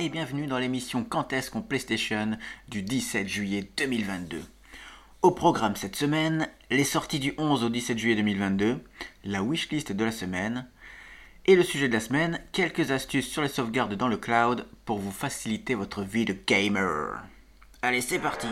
et bienvenue dans l'émission Quand est-ce PlayStation du 17 juillet 2022. Au programme cette semaine, les sorties du 11 au 17 juillet 2022, la wishlist de la semaine, et le sujet de la semaine, quelques astuces sur les sauvegardes dans le cloud pour vous faciliter votre vie de gamer. Allez, c'est parti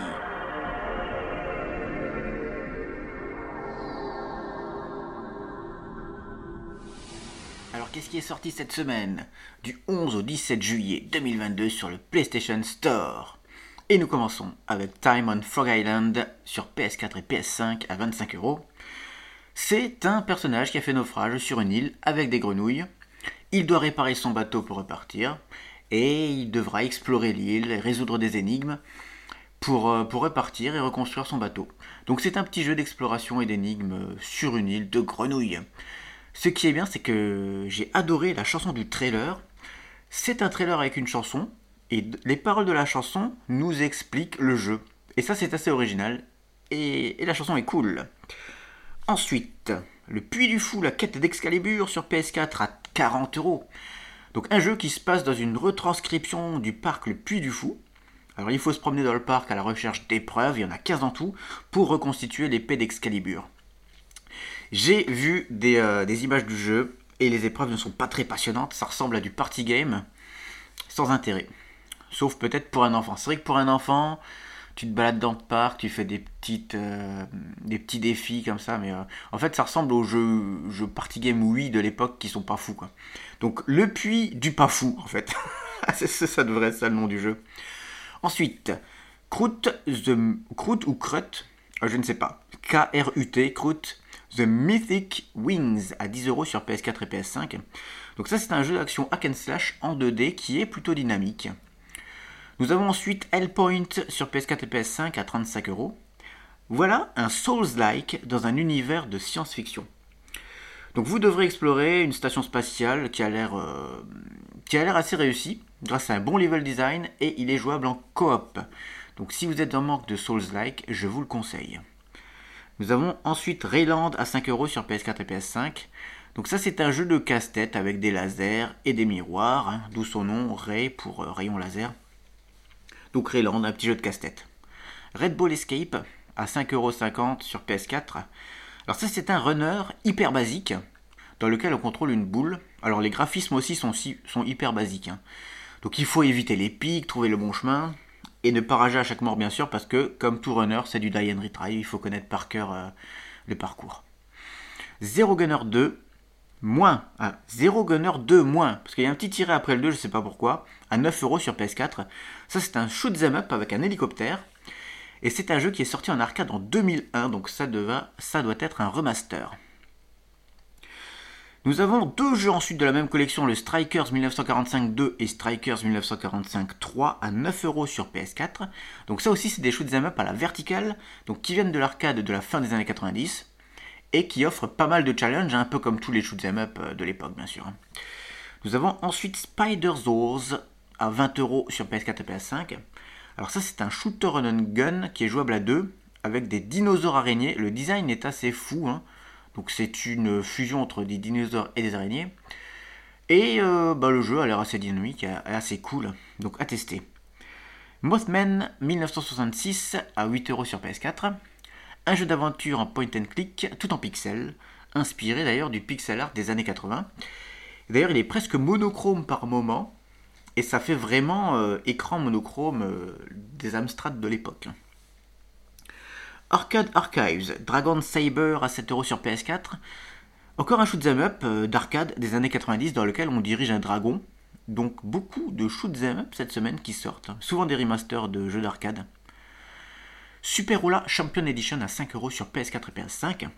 qu'est-ce qui est sorti cette semaine Du 11 au 17 juillet 2022 sur le PlayStation Store. Et nous commençons avec Time on Frog Island sur PS4 et PS5 à 25 euros. C'est un personnage qui a fait naufrage sur une île avec des grenouilles. Il doit réparer son bateau pour repartir et il devra explorer l'île et résoudre des énigmes pour, euh, pour repartir et reconstruire son bateau. Donc c'est un petit jeu d'exploration et d'énigmes sur une île de grenouilles. Ce qui est bien, c'est que j'ai adoré la chanson du trailer. C'est un trailer avec une chanson, et les paroles de la chanson nous expliquent le jeu. Et ça, c'est assez original, et, la chanson est cool. Ensuite, Le Puits du Fou, la quête d'Excalibur sur PS4 à 40 euros. Donc un jeu qui se passe dans une retranscription du parc Le Puits du Fou. Alors il faut se promener dans le parc à la recherche d'épreuves, il y en a 15 en tout, pour reconstituer l'épée d'Excalibur. J'ai vu euh, des, images du jeu et les épreuves ne sont pas très passionnantes. Ça ressemble à du party game sans intérêt. Sauf peut-être pour un enfant. C'est vrai que pour un enfant, tu te balades dans le parc, tu fais des, petites, euh, des petits défis comme ça, mais euh, en fait ça ressemble aux jeux, party game oui de l'époque qui sont pas fous quoi. Donc le puits du pas fou en fait. ça devrait être ça le nom du jeu. Ensuite, Croûte, the, ou Crut, je ne sais pas. K-R-U-T, Croûte, The Mythic Wings à 10 euros sur PS4 et PS5. Donc ça c'est un jeu d'action hack and slash en 2D qui est plutôt dynamique. Nous avons ensuite Hellpoint sur PS4 et PS5 à 35 euros. Voilà un Souls-like dans un univers de science-fiction. Donc vous devrez explorer une station spatiale qui a l'air euh, qui a l'air assez réussie grâce à un bon level design et il est jouable en coop. Donc si vous êtes en manque de Souls-like, je vous le conseille. Nous avons ensuite Rayland à 5 euros sur PS4 et PS5. Donc ça c'est un jeu de casse-tête avec des lasers et des miroirs, hein, d'où son nom Ray pour euh, rayon laser. Donc Rayland, un petit jeu de casse-tête. Red Bull Escape à 5,50€ sur PS4. Alors ça c'est un runner hyper basique dans lequel on contrôle une boule. Alors les graphismes aussi sont, sont hyper basiques. Hein. Donc il faut éviter les pics, trouver le bon chemin et ne pas rager à chaque mort bien sûr parce que comme tout runner c'est du die and retry, il faut connaître par cœur euh, le parcours. Zero Gunner 2 moins, ah, Zero Gunner 2 moins, parce qu'il y a un petit tiré après le 2, je sais pas pourquoi, à 9 euros sur PS4. Ça c'est un shoot them up avec un hélicoptère. Et c'est un jeu qui est sorti en arcade en 2001, donc ça, ça doit être un remaster. Nous avons deux jeux ensuite de la même collection, le Strikers 1945-2 et Strikers 1945-3 à 9€ sur PS4. Donc ça aussi c'est des shoot'em up à la verticale, donc qui viennent de l'arcade de la fin des années 90 et qui offrent pas mal de challenges, un peu comme tous les shoot'em up euh, de l'époque bien sûr. Nous avons ensuite Spider Zors à 20€ sur PS4 et PS5. Alors ça c'est un shooter run gun qui est jouable à deux avec des dinosaures araignées. Le design est assez fou. Hein. Donc c'est une fusion entre des dinosaures et des araignées. Et euh, bah, le jeu a l'air assez dynamique assez cool, donc à tester. Mothman 1966 à 8€ sur PS4. Un jeu d'aventure en point and click, tout en pixels, inspiré d'ailleurs du pixel art des années 80. D'ailleurs, il est presque monochrome par moment, et ça fait vraiment euh, écran monochrome euh, des Amstrad de l'époque. Arcade Archives, Dragon Saber à 7€ sur PS4. Encore un shoot'em up euh, d'arcade des années 90 dans lequel on dirige un dragon. Donc beaucoup de shoot'em up cette semaine qui sortent, souvent des remasters de jeux d'arcade. Super Rola Champion Edition à 5€ sur PS4 et PS5.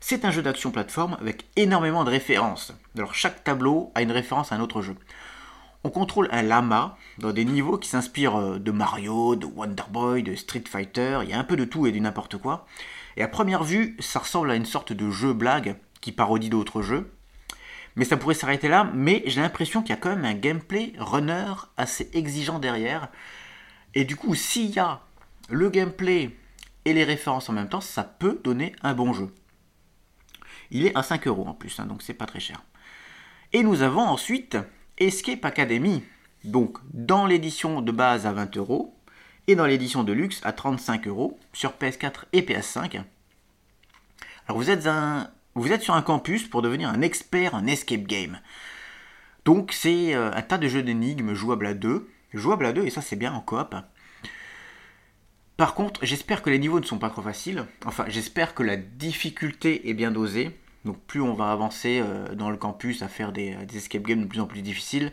C'est un jeu d'action plateforme avec énormément de références. Alors chaque tableau a une référence à un autre jeu on contrôle un lama dans des niveaux qui s'inspirent euh, de Mario, de Wonder Boy, de Street Fighter, il y a un peu de tout et du n'importe quoi. Et à première vue, ça ressemble à une sorte de jeu blague qui parodie d'autres jeux. Mais ça pourrait s'arrêter là, mais j'ai l'impression qu'il y a quand même un gameplay runner assez exigeant derrière. Et du coup, s'il y a le gameplay et les références en même temps, ça peut donner un bon jeu. Il est à 5 euros en plus, hein, donc c'est pas très cher. Et nous avons ensuite Escape Academy. Donc dans l'édition de base à 20 euros et dans l'édition de luxe à 35 euros sur PS4 et PS5. Alors vous êtes, vous êtes sur un campus pour devenir un expert en escape game. Donc c'est euh, un tas de jeux d'énigmes jouables à deux, jouables à deux et ça c'est bien en coop. Par contre, j'espère que les niveaux ne sont pas trop faciles. Enfin, j'espère que la difficulté est bien dosée. Donc plus on va avancer euh, dans le campus à faire des, escape games de plus en plus difficiles,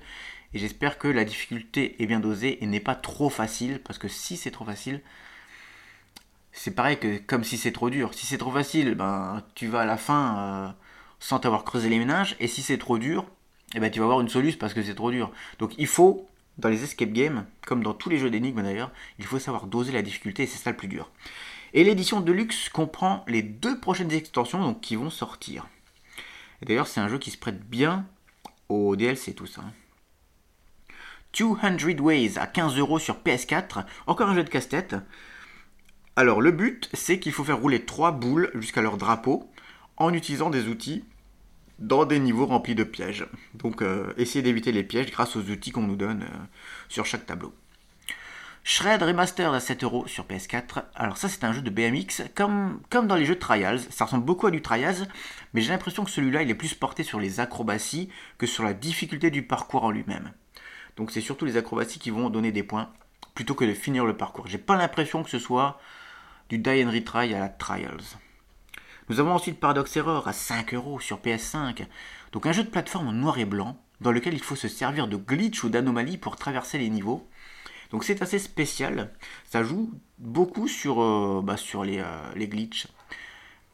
et j'espère que la difficulté est bien dosée et n'est pas trop facile, parce que si c'est trop facile, c'est pareil que comme si c'est trop dur. Si c'est trop facile, ben tu vas à la fin euh, sans t'avoir creusé les ménages, et si c'est trop dur, eh ben, tu vas avoir une solution parce que c'est trop dur. Donc il faut, dans les escape games, comme dans tous les jeux d'énigmes d'ailleurs, il faut savoir doser la difficulté, et c'est ça le plus dur. Et l'édition de luxe comprend les deux prochaines extensions donc, qui vont sortir. D'ailleurs, c'est un jeu qui se prête bien au DLC tout ça. 200 Ways à 15 euros sur PS4, encore un jeu de casse-tête. Alors le but, c'est qu'il faut faire rouler trois boules jusqu'à leur drapeau en utilisant des outils dans des niveaux remplis de pièges. Donc euh, essayez d'éviter les pièges grâce aux outils qu'on nous donne euh, sur chaque tableau. Shred Remastered à 7 euros sur PS4. Alors ça c'est un jeu de BMX comme, dans les jeux Trials. Ça ressemble beaucoup à du Trials, mais j'ai l'impression que celui-là il est plus porté sur les acrobaties que sur la difficulté du parcours en lui-même. Donc c'est surtout les acrobaties qui vont donner des points plutôt que de finir le parcours. J'ai pas l'impression que ce soit du die and retry à la Trials. Nous avons ensuite Paradox Error à 5 euros sur PS5. Donc un jeu de plateforme en noir et blanc dans lequel il faut se servir de glitch ou d'anomalies pour traverser les niveaux. Donc c'est assez spécial. Ça joue beaucoup sur, euh, bah, sur les, euh, les glitches.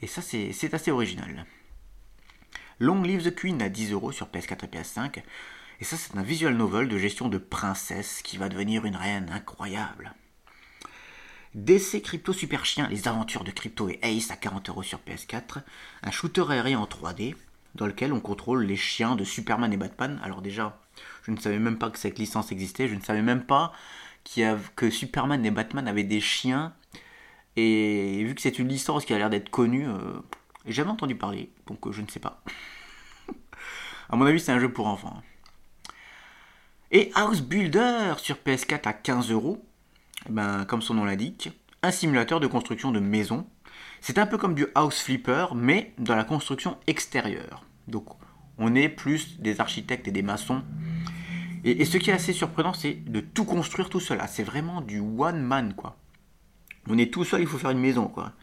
Et ça c'est assez original. Long Live the Queen à 10 euros sur PS4 et PS5. Et ça, c'est un visual novel de gestion de princesse qui va devenir une reine incroyable. DC Crypto Super Chien, les aventures de Crypto et Ace à 40 euros sur PS4. Un shooter aérien en 3D dans lequel on contrôle les chiens de Superman et Batman. Alors déjà, je ne savais même pas que cette licence existait. Je ne savais même pas que Superman et Batman avaient des chiens. Et vu que c'est une licence qui a l'air d'être connue, euh, j'ai jamais entendu parler. Donc euh, je ne sais pas. à mon avis, c'est un jeu pour enfants. Et House Builder sur PS4 à 15 euros, eh ben, comme son nom l'indique, un simulateur de construction de maisons. C'est un peu comme du House Flipper, mais dans la construction extérieure. Donc on est plus des architectes et des maçons. Et, ce qui est assez surprenant, c'est de tout construire tout seul. Ah, c'est vraiment du one man, quoi. On est tout seul, il faut faire une maison, quoi.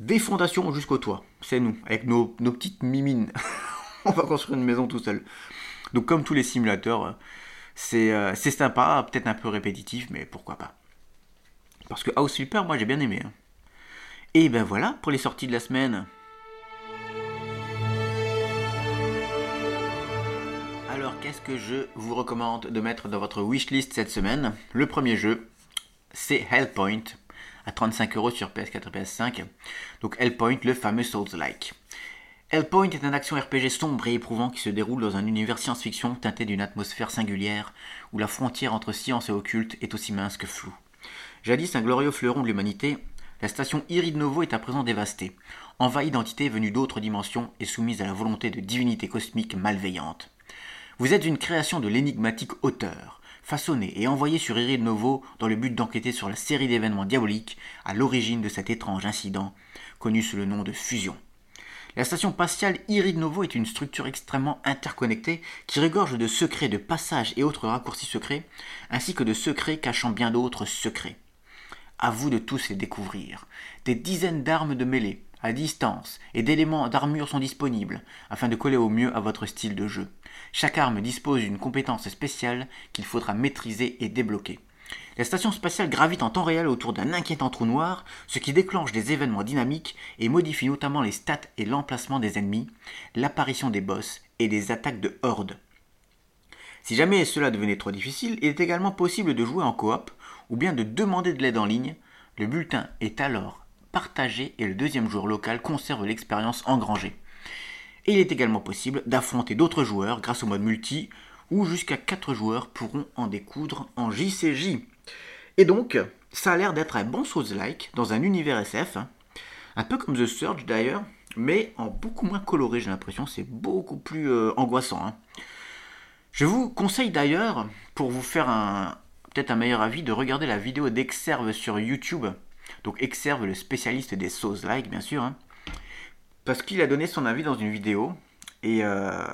Des fondations jusqu'au toit, c'est nous, avec nos, petites mimines. on va construire une maison tout seul. Donc comme tous les simulateurs, euh, c'est sympa, peut-être un peu répétitif, mais pourquoi pas. Parce que House Flipper, moi j'ai bien aimé. Hein. Et ben voilà pour les sorties de la semaine. Qu'est-ce que je vous recommande de mettre dans votre wishlist cette semaine? Le premier jeu, c'est Hellpoint à 35 euros sur PS4 et PS5. Donc Hellpoint, le fameux Souls-like. Hellpoint est un action RPG sombre et éprouvant qui se déroule dans un univers science-fiction teinté d'une atmosphère singulière où la frontière entre science et occulte est aussi mince que floue. Jadis un glorieux fleuron de l'humanité, la station Irid Novo est à présent dévastée, envahie d'entités venues d'autres dimensions et soumise à la volonté de divinités cosmiques malveillantes. Vous êtes une création de l'énigmatique auteur, façonnée et envoyée sur Irid Novo dans le but d'enquêter sur la série d'événements diaboliques à l'origine de cet étrange incident, connu sous le nom de fusion. La station spatiale Irid Novo est une structure extrêmement interconnectée qui regorge de secrets de passage et autres raccourcis secrets, ainsi que de secrets cachant bien d'autres secrets. À vous de tous les découvrir. Des dizaines d'armes de mêlée, à distance, et d'éléments d'armure sont disponibles, afin de coller au mieux à votre style de jeu. Chaque arme dispose d'une compétence spéciale qu'il faudra maîtriser et débloquer. La station spatiale gravite en temps réel autour d'un inquiétant trou noir, ce qui déclenche des événements dynamiques et modifie notamment les stats et l'emplacement des ennemis, l'apparition des boss et des attaques de hordes. Si jamais cela devenait trop difficile, il est également possible de jouer en coop ou bien de demander de l'aide en ligne. Le bulletin est alors partagé et le deuxième joueur local conserve l'expérience engrangée. Et il est également possible d'affronter d'autres joueurs grâce au mode multi où jusqu'à 4 joueurs pourront en découdre en JCJ. Et donc, ça a l'air d'être un bon Souls-like dans un univers SF, un peu comme The Surge d'ailleurs, mais en beaucoup moins coloré, j'ai l'impression, c'est beaucoup plus euh, angoissant. Hein. Je vous conseille d'ailleurs, pour vous faire peut-être un meilleur avis, de regarder la vidéo d'Exerve sur YouTube. Donc Exerve, le spécialiste des sauces like, bien sûr. Hein. Parce qu'il a donné son avis dans une vidéo. Euh,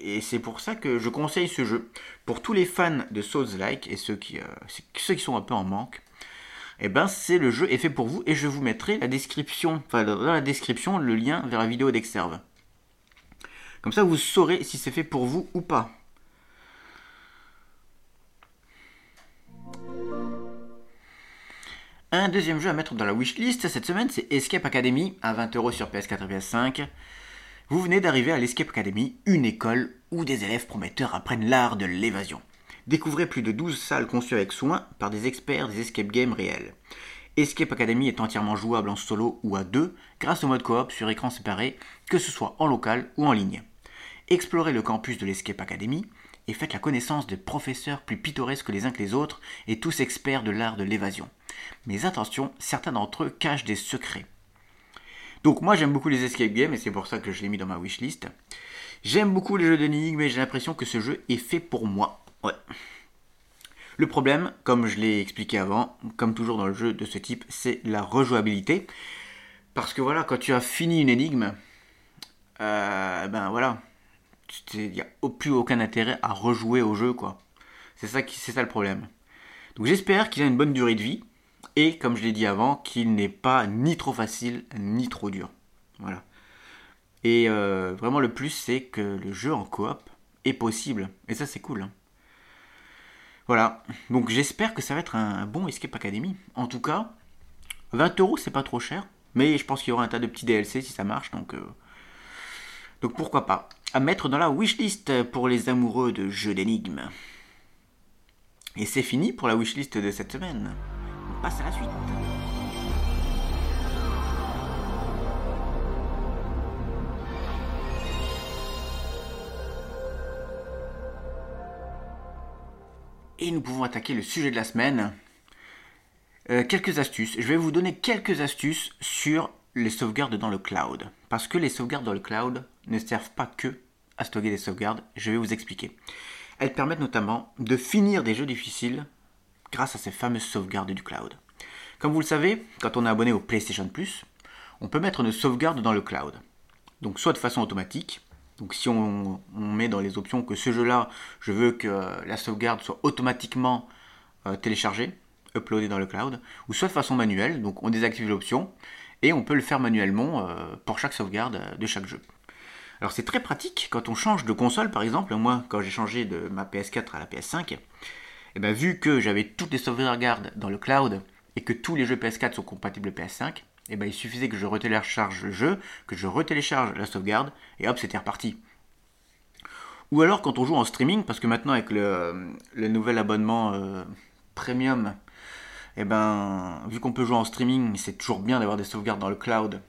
et, c'est pour ça que je conseille ce jeu. Pour tous les fans de Souls-like et ceux qui, euh, ceux qui sont un peu en manque, eh ben c'est le jeu est fait pour vous et je vous mettrai la description, dans la description le lien vers la vidéo d'Exerve. Comme ça vous saurez si c'est fait pour vous ou pas. Un deuxième jeu à mettre dans la wishlist cette semaine, c'est Escape Academy à 20€ sur PS4 et PS5. Vous venez d'arriver à l'Escape Academy, une école où des élèves prometteurs apprennent l'art de l'évasion. Découvrez plus de 12 salles conçues avec soin par des experts des escape games réels. Escape Academy est entièrement jouable en solo ou à deux grâce au mode coop sur écran séparé, que ce soit en local ou en ligne. Explorez le campus de l'Escape Academy et faites la connaissance de professeurs plus pittoresques les uns que les autres et tous experts de l'art de l'évasion. Mais attention, certains d'entre eux cachent des secrets. Donc moi j'aime beaucoup les escape games et c'est pour ça que je l'ai mis dans ma wishlist. J'aime beaucoup les jeux d'énigmes mais j'ai l'impression que ce jeu est fait pour moi. Ouais. Le problème, comme je l'ai expliqué avant, comme toujours dans le jeu de ce type, c'est la rejouabilité. Parce que voilà, quand tu as fini une énigme, euh, ben voilà, il n'y a plus aucun intérêt à rejouer au jeu quoi. C'est ça, c'est ça le problème. Donc j'espère qu'il a une bonne durée de vie et comme je l'ai dit avant, qu'il n'est pas ni trop facile ni trop dur. Voilà. Et euh, vraiment le plus, c'est que le jeu en coop est possible. Et ça, c'est cool. Hein. Voilà. Donc j'espère que ça va être un bon Escape Academy. En tout cas, 20 euros, c'est pas trop cher. Mais je pense qu'il y aura un tas de petits DLC si ça marche. Donc, euh, donc pourquoi pas. À mettre dans la wishlist pour les amoureux de jeux d'énigmes. Et c'est fini pour la wishlist de cette semaine passe à la suite. Et nous pouvons attaquer le sujet de la semaine. Euh, quelques astuces. Je vais vous donner quelques astuces sur les sauvegardes dans le cloud. Parce que les sauvegardes dans le cloud ne servent pas que à stocker des sauvegardes. Je vais vous expliquer. Elles permettent notamment de finir des jeux difficiles grâce à ces fameuses sauvegardes du cloud. Comme vous le savez, quand on est abonné au PlayStation Plus, on peut mettre une sauvegarde dans le cloud. Donc soit de façon automatique, donc si on, met dans les options que ce jeu-là, je veux que la sauvegarde soit automatiquement euh, téléchargée, uploadée dans le cloud, ou soit de façon manuelle, donc on désactive l'option, et on peut le faire manuellement euh, pour chaque sauvegarde de chaque jeu. Alors c'est très pratique quand on change de console par exemple, moi quand j'ai changé de ma PS4 à la PS5, et bien, vu que j'avais toutes les sauvegardes dans le cloud et que tous les jeux PS4 sont compatibles PS5, et ben, il suffisait que je retélécharge le jeu, que je retélécharge la sauvegarde, et hop, c'était reparti. Ou alors quand on joue en streaming, parce que maintenant avec le, nouvel abonnement euh, premium, et ben, vu qu'on peut jouer en streaming, c'est toujours bien d'avoir des sauvegardes dans le cloud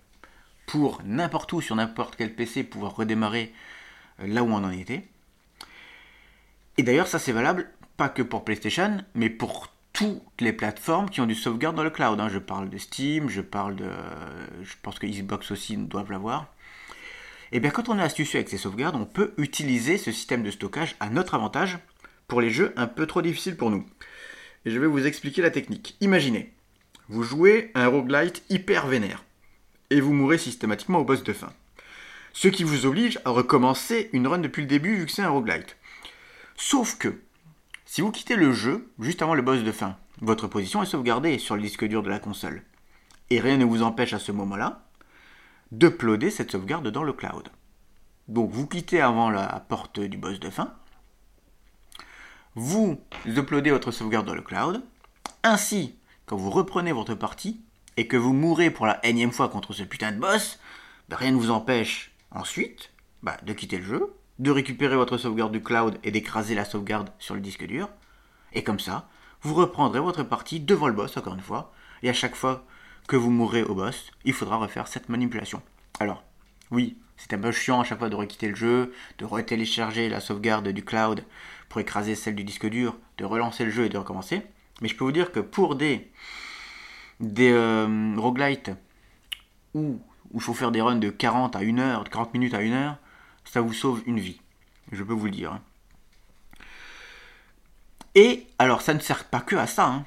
pour n'importe où, sur n'importe quel PC, pouvoir redémarrer euh, là où on en était. Et d'ailleurs, ça c'est valable pas que pour PlayStation, mais pour toutes les plateformes qui ont du sauvegarde dans le cloud. Hein. Je parle de Steam, je parle de. Je pense que Xbox aussi doivent l'avoir. Et eh bien quand on est astucieux avec ces sauvegardes, on peut utiliser ce système de stockage à notre avantage pour les jeux un peu trop difficiles pour nous. Et je vais vous expliquer la technique. Imaginez, vous jouez un roguelite hyper vénère et vous mourrez systématiquement au boss de fin. Ce qui vous oblige à recommencer une run depuis le début vu que c'est un roguelite. Sauf que si vous quittez le jeu juste avant le boss de fin, votre position est sauvegardée sur le disque dur de la console. Et rien ne vous empêche à ce moment-là d'uploader cette sauvegarde dans le cloud. Donc vous quittez avant la porte du boss de fin, vous uploadez votre sauvegarde dans le cloud, ainsi quand vous reprenez votre partie et que vous mourrez pour la énième fois contre ce putain de boss, rien ne vous empêche ensuite bah, de quitter le jeu, de récupérer votre sauvegarde du cloud et d'écraser la sauvegarde sur le disque dur. Et comme ça, vous reprendrez votre partie devant le boss, encore une fois, et à chaque fois que vous mourrez au boss, il faudra refaire cette manipulation. Alors, oui, c'est un peu chiant à chaque fois de requitter le jeu, de retélécharger la sauvegarde du cloud pour écraser celle du disque dur, de relancer le jeu et de recommencer. Mais je peux vous dire que pour des, des euh, roguelites où il faut faire des runs de 40 à 1 heure, de 40 minutes à 1 heure, ça vous sauve une vie. Je peux vous le dire. Hein. Et alors ça ne sert pas que à ça, hein.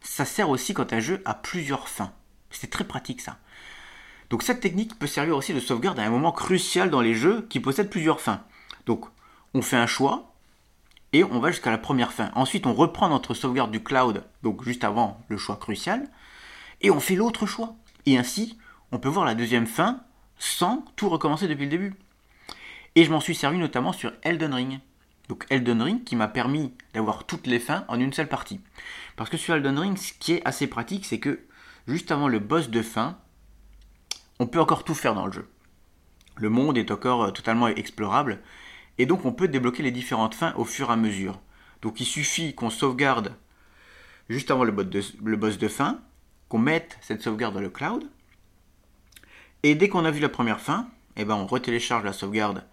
ça sert aussi quand un jeu a plusieurs fins. C'est très pratique ça. Donc cette technique peut servir aussi de sauvegarde à un moment crucial dans les jeux qui possèdent plusieurs fins. Donc on fait un choix et on va jusqu'à la première fin. Ensuite on reprend notre sauvegarde du cloud, donc juste avant le choix crucial, et on fait l'autre choix. Et ainsi on peut voir la deuxième fin sans tout recommencer depuis le début. Et je m'en suis servi notamment sur Elden Ring. Donc Elden Ring qui m'a permis d'avoir toutes les fins en une seule partie. Parce que sur Elden Ring, ce qui est assez pratique, c'est que juste avant le boss de fin, on peut encore tout faire dans le jeu. Le monde est encore euh, totalement explorable, et donc on peut débloquer les différentes fins au fur et à mesure. Donc il suffit qu'on sauvegarde juste avant le boss de, fin, qu'on mette cette sauvegarde dans le cloud, et dès qu'on a vu la première fin, eh ben on retélécharge la sauvegarde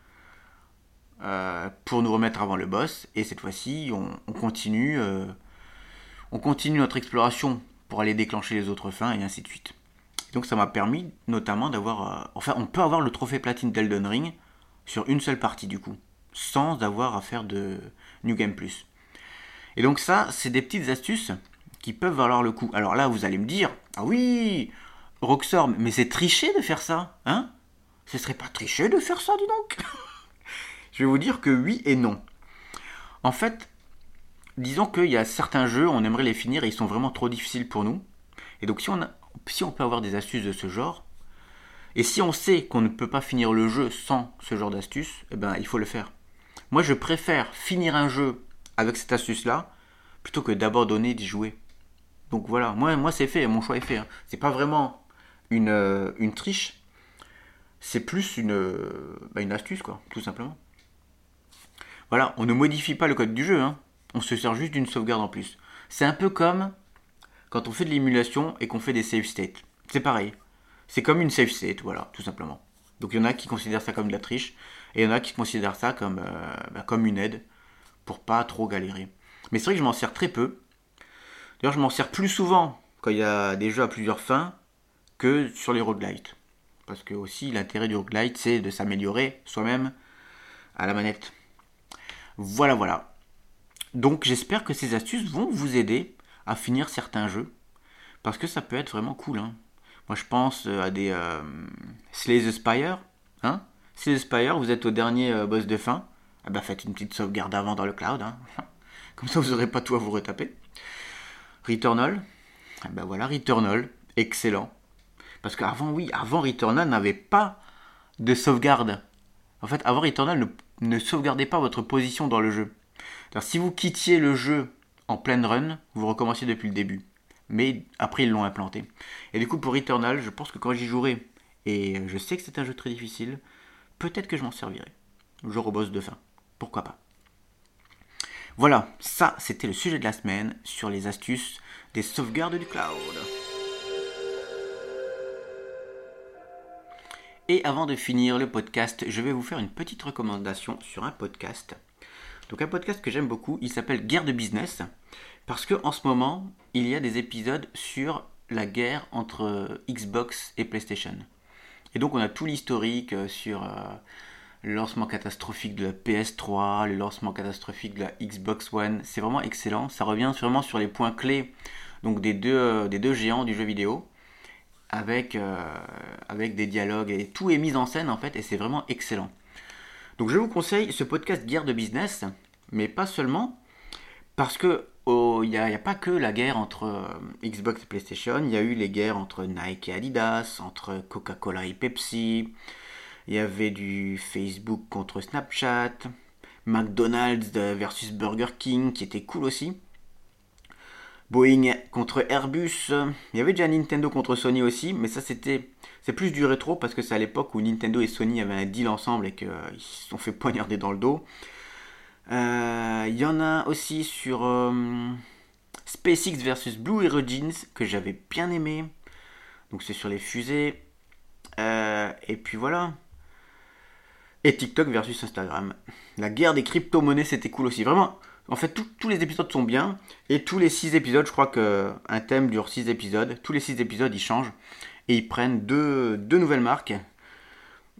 euh, pour nous remettre avant le boss. Et cette fois-ci, on, continue, euh, on continue notre exploration pour aller déclencher les autres fins et ainsi de suite. donc ça m'a permis notamment d'avoir... Euh, enfin, on peut avoir le trophée platine d'Elden Ring sur une seule partie du coup, sans avoir à faire de New Game Plus. Et donc ça, c'est des petites astuces qui peuvent valoir le coup. Alors là, vous allez me dire, ah oui, Roxor, mais c'est tricher de faire ça, hein? Ce serait pas tricher de faire ça, dis donc Je vais vous dire que oui et non. En fait, disons qu'il y a certains jeux, on aimerait les finir et ils sont vraiment trop difficiles pour nous. Et donc si on, si on peut avoir des astuces de ce genre, et si on sait qu'on ne peut pas finir le jeu sans ce genre d'astuce, eh ben il faut le faire. Moi je préfère finir un jeu avec cette astuce-là, plutôt que d'abandonner d'y jouer. Donc voilà, moi, moi c'est fait, mon choix est fait. Hein. C'est pas vraiment une, euh, une triche, c'est plus une, euh, bah, une astuce, quoi, tout simplement. Voilà, on ne modifie pas le code du jeu, hein. on se sert juste d'une sauvegarde en plus. C'est un peu comme quand on fait de l'émulation et qu'on fait des save states. C'est pareil. C'est comme une save state, voilà, tout simplement. Donc il y en a qui considèrent ça comme de la triche, et il y en a qui considèrent ça comme, euh, bah, comme une aide, pour pas trop galérer. Mais c'est vrai que je m'en sers très peu. D'ailleurs, je m'en sers plus souvent quand il y a des jeux à plusieurs fins que sur les roguelites. Parce que aussi l'intérêt du roguelite, c'est de s'améliorer soi-même à la manette. Voilà, voilà. Donc j'espère que ces astuces vont vous aider à finir certains jeux. Parce que ça peut être vraiment cool. Hein. Moi je pense euh, à des euh, Slay the Spire. Hein Slay the Spire, vous êtes au dernier euh, boss de fin. Ah bah faites une petite sauvegarde avant dans le cloud. Hein. Comme ça vous n'aurez pas tout à vous retaper. Returnal. Ah bah voilà, Returnal. Excellent. Parce qu'avant, oui, avant Returnal n'avait pas de sauvegarde. En fait, avant Returnal ne ne sauvegardez pas votre position dans le jeu. Alors, si vous quittiez le jeu en pleine run, vous recommenciez depuis le début. Mais après, ils l'ont implanté. Et du coup, pour Eternal, je pense que quand j'y jouerai, et je sais que c'est un jeu très difficile, peut-être que je m'en servirai. Jour au boss de fin. Pourquoi pas. Voilà, ça c'était le sujet de la semaine sur les astuces des sauvegardes du cloud. Et avant de finir le podcast, je vais vous faire une petite recommandation sur un podcast. Donc un podcast que j'aime beaucoup, il s'appelle Guerre de business parce que en ce moment, il y a des épisodes sur la guerre entre Xbox et PlayStation. Et donc on a tout l'historique euh, sur euh, le lancement catastrophique de la PS3, le lancement catastrophique de la Xbox One. C'est vraiment excellent. Ça revient vraiment sur les points clés donc des deux, euh, des deux géants du jeu vidéo avec, euh, avec des dialogues et tout est mis en scène en fait et c'est vraiment excellent. Donc je vous conseille ce podcast Guerre de business, mais pas seulement, parce que il n'y a, a, pas que la guerre entre euh, Xbox et PlayStation, il y a eu les guerres entre Nike et Adidas, entre Coca-Cola et Pepsi, il y avait du Facebook contre Snapchat, McDonald's versus Burger King qui était cool aussi. Boeing contre Airbus. Il y avait déjà Nintendo contre Sony aussi, mais ça c'était c'est plus du rétro parce que c'est à l'époque où Nintendo et Sony avaient un deal ensemble et qu'ils se sont fait poignarder dans le dos. Euh, il y en a aussi sur euh, SpaceX versus Blue Origins que j'avais bien aimé. Donc c'est sur les fusées. Euh, et puis voilà. Et TikTok versus Instagram. La guerre des crypto-monnaies c'était cool aussi. Vraiment, en fait, tous les épisodes sont bien. Et tous les 6 épisodes, je crois qu'un thème dure 6 épisodes. Tous les 6 épisodes, ils changent. Et ils prennent deux, nouvelles marques,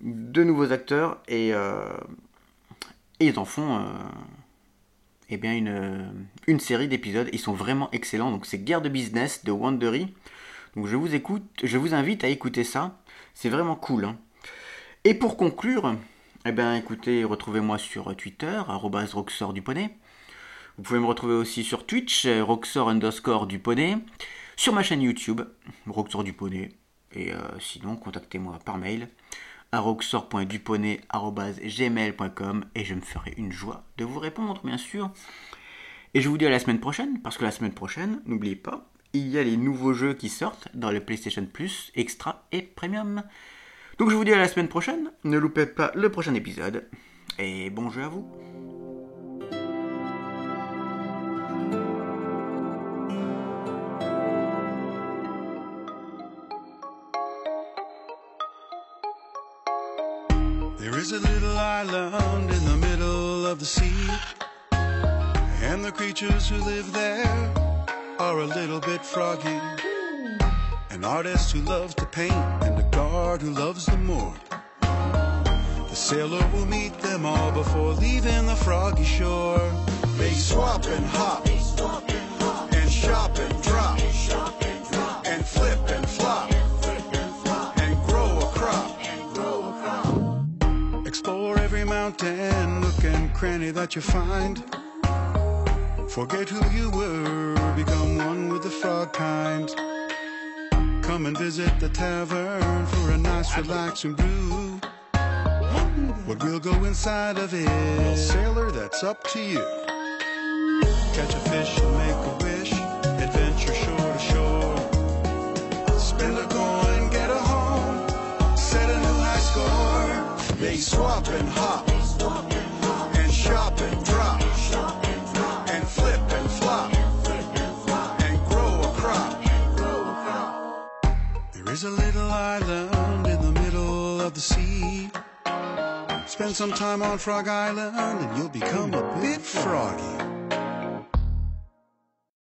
deux nouveaux acteurs. Et, euh, ils en font. Euh, eh bien une, série d'épisodes. Ils sont vraiment excellents. Donc c'est Guerre de business de Wandery. Donc je vous écoute, je vous invite à écouter ça. C'est vraiment cool. hein. Et pour conclure, eh bien écoutez, retrouvez-moi sur Twitter, Roxor du poney. Vous pouvez me retrouver aussi sur Twitch, Roxor underscore du poney. Sur ma chaîne YouTube, Roxor du poney. Et euh, sinon, contactez-moi par mail à roxor.duponey.gmail.com et je me ferai une joie de vous répondre, bien sûr. Et je vous dis à la semaine prochaine, parce que la semaine prochaine, n'oubliez pas, il y a les nouveaux jeux qui sortent dans le PlayStation Plus, Extra et Premium. Donc je vous dis à la semaine prochaine, ne loupez pas le prochain épisode, et bon jeu à vous. There is a little island in the middle of the sea, and the creatures who live there are a little bit froggy. An artist who loves to paint, and a guard who loves the morgue. The sailor will meet them all before leaving the froggy shore. They swap and hop, cranny that you find. Forget who you were, become one with the frog kind. Come and visit the tavern for a nice relaxing brew. But we'll go inside of it. Sailor, that's up to you. Catch a fish and make a wish. Adventure shore to shore. Spend a coin, get a home. Set a new high score. They swap and hop. Spend some time on Frog Island and you'll become a bit froggy.